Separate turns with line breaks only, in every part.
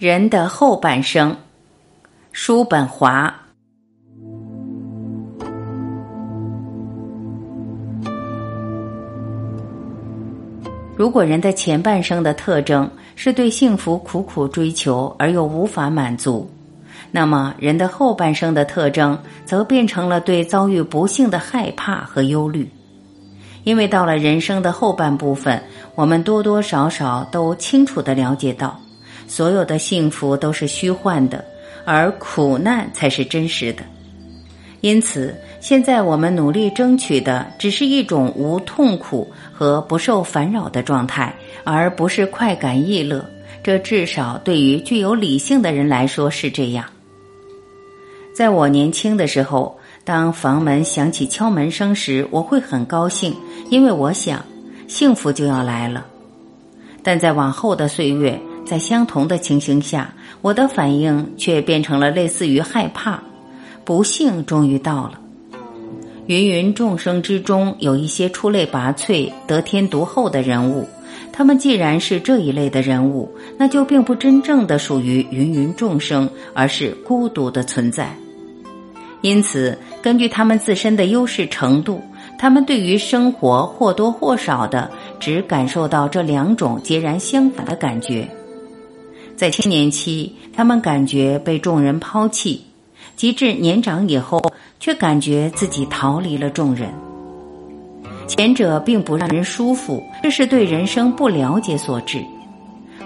人的后半生，叔本华。如果人的前半生的特征是对幸福苦苦追求而又无法满足，那么人的后半生的特征则变成了对遭遇不幸的害怕和忧虑。因为到了人生的后半部分，我们多多少少都清楚的了解到。所有的幸福都是虚幻的，而苦难才是真实的。因此，现在我们努力争取的只是一种无痛苦和不受烦扰的状态，而不是快感逸乐。这至少对于具有理性的人来说是这样。在我年轻的时候，当房门响起敲门声时，我会很高兴，因为我想幸福就要来了。但在往后的岁月，在相同的情形下，我的反应却变成了类似于害怕。不幸终于到了。芸芸众生之中，有一些出类拔萃、得天独厚的人物。他们既然是这一类的人物，那就并不真正的属于芸芸众生，而是孤独的存在。因此，根据他们自身的优势程度，他们对于生活或多或少的只感受到这两种截然相反的感觉。在青年期，他们感觉被众人抛弃；及至年长以后，却感觉自己逃离了众人。前者并不让人舒服，这是对人生不了解所致；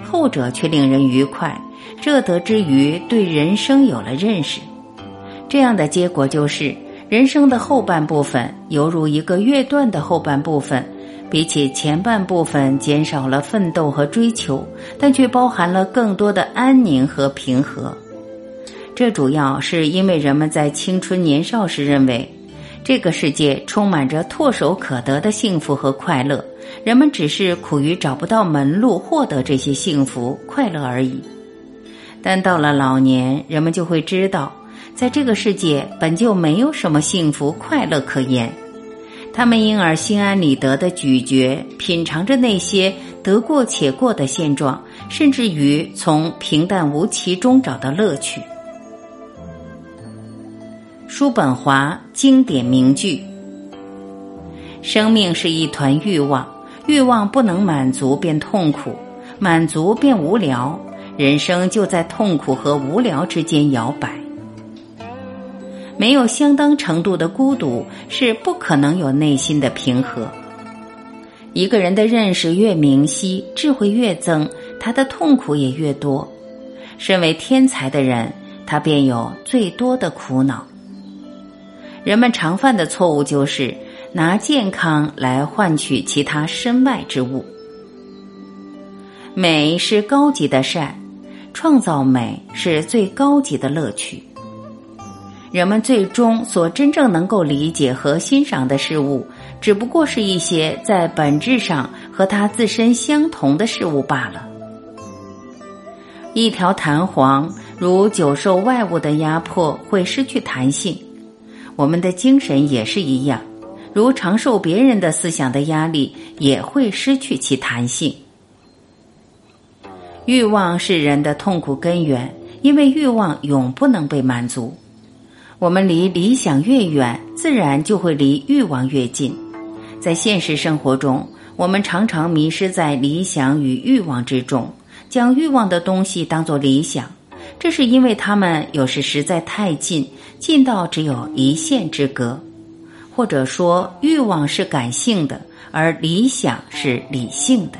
后者却令人愉快，这得之于对人生有了认识。这样的结果就是，人生的后半部分犹如一个乐段的后半部分。比起前半部分减少了奋斗和追求，但却包含了更多的安宁和平和。这主要是因为人们在青春年少时认为，这个世界充满着唾手可得的幸福和快乐，人们只是苦于找不到门路获得这些幸福快乐而已。但到了老年，人们就会知道，在这个世界本就没有什么幸福快乐可言。他们因而心安理得的咀嚼、品尝着那些得过且过的现状，甚至于从平淡无奇中找到乐趣。叔本华经典名句：生命是一团欲望，欲望不能满足便痛苦，满足便无聊，人生就在痛苦和无聊之间摇摆。没有相当程度的孤独，是不可能有内心的平和。一个人的认识越明晰，智慧越增，他的痛苦也越多。身为天才的人，他便有最多的苦恼。人们常犯的错误就是拿健康来换取其他身外之物。美是高级的善，创造美是最高级的乐趣。人们最终所真正能够理解和欣赏的事物，只不过是一些在本质上和他自身相同的事物罢了。一条弹簧如久受外物的压迫会失去弹性，我们的精神也是一样，如常受别人的思想的压力，也会失去其弹性。欲望是人的痛苦根源，因为欲望永不能被满足。我们离理想越远，自然就会离欲望越近。在现实生活中，我们常常迷失在理想与欲望之中，将欲望的东西当作理想，这是因为他们有时实在太近，近到只有一线之隔。或者说，欲望是感性的，而理想是理性的。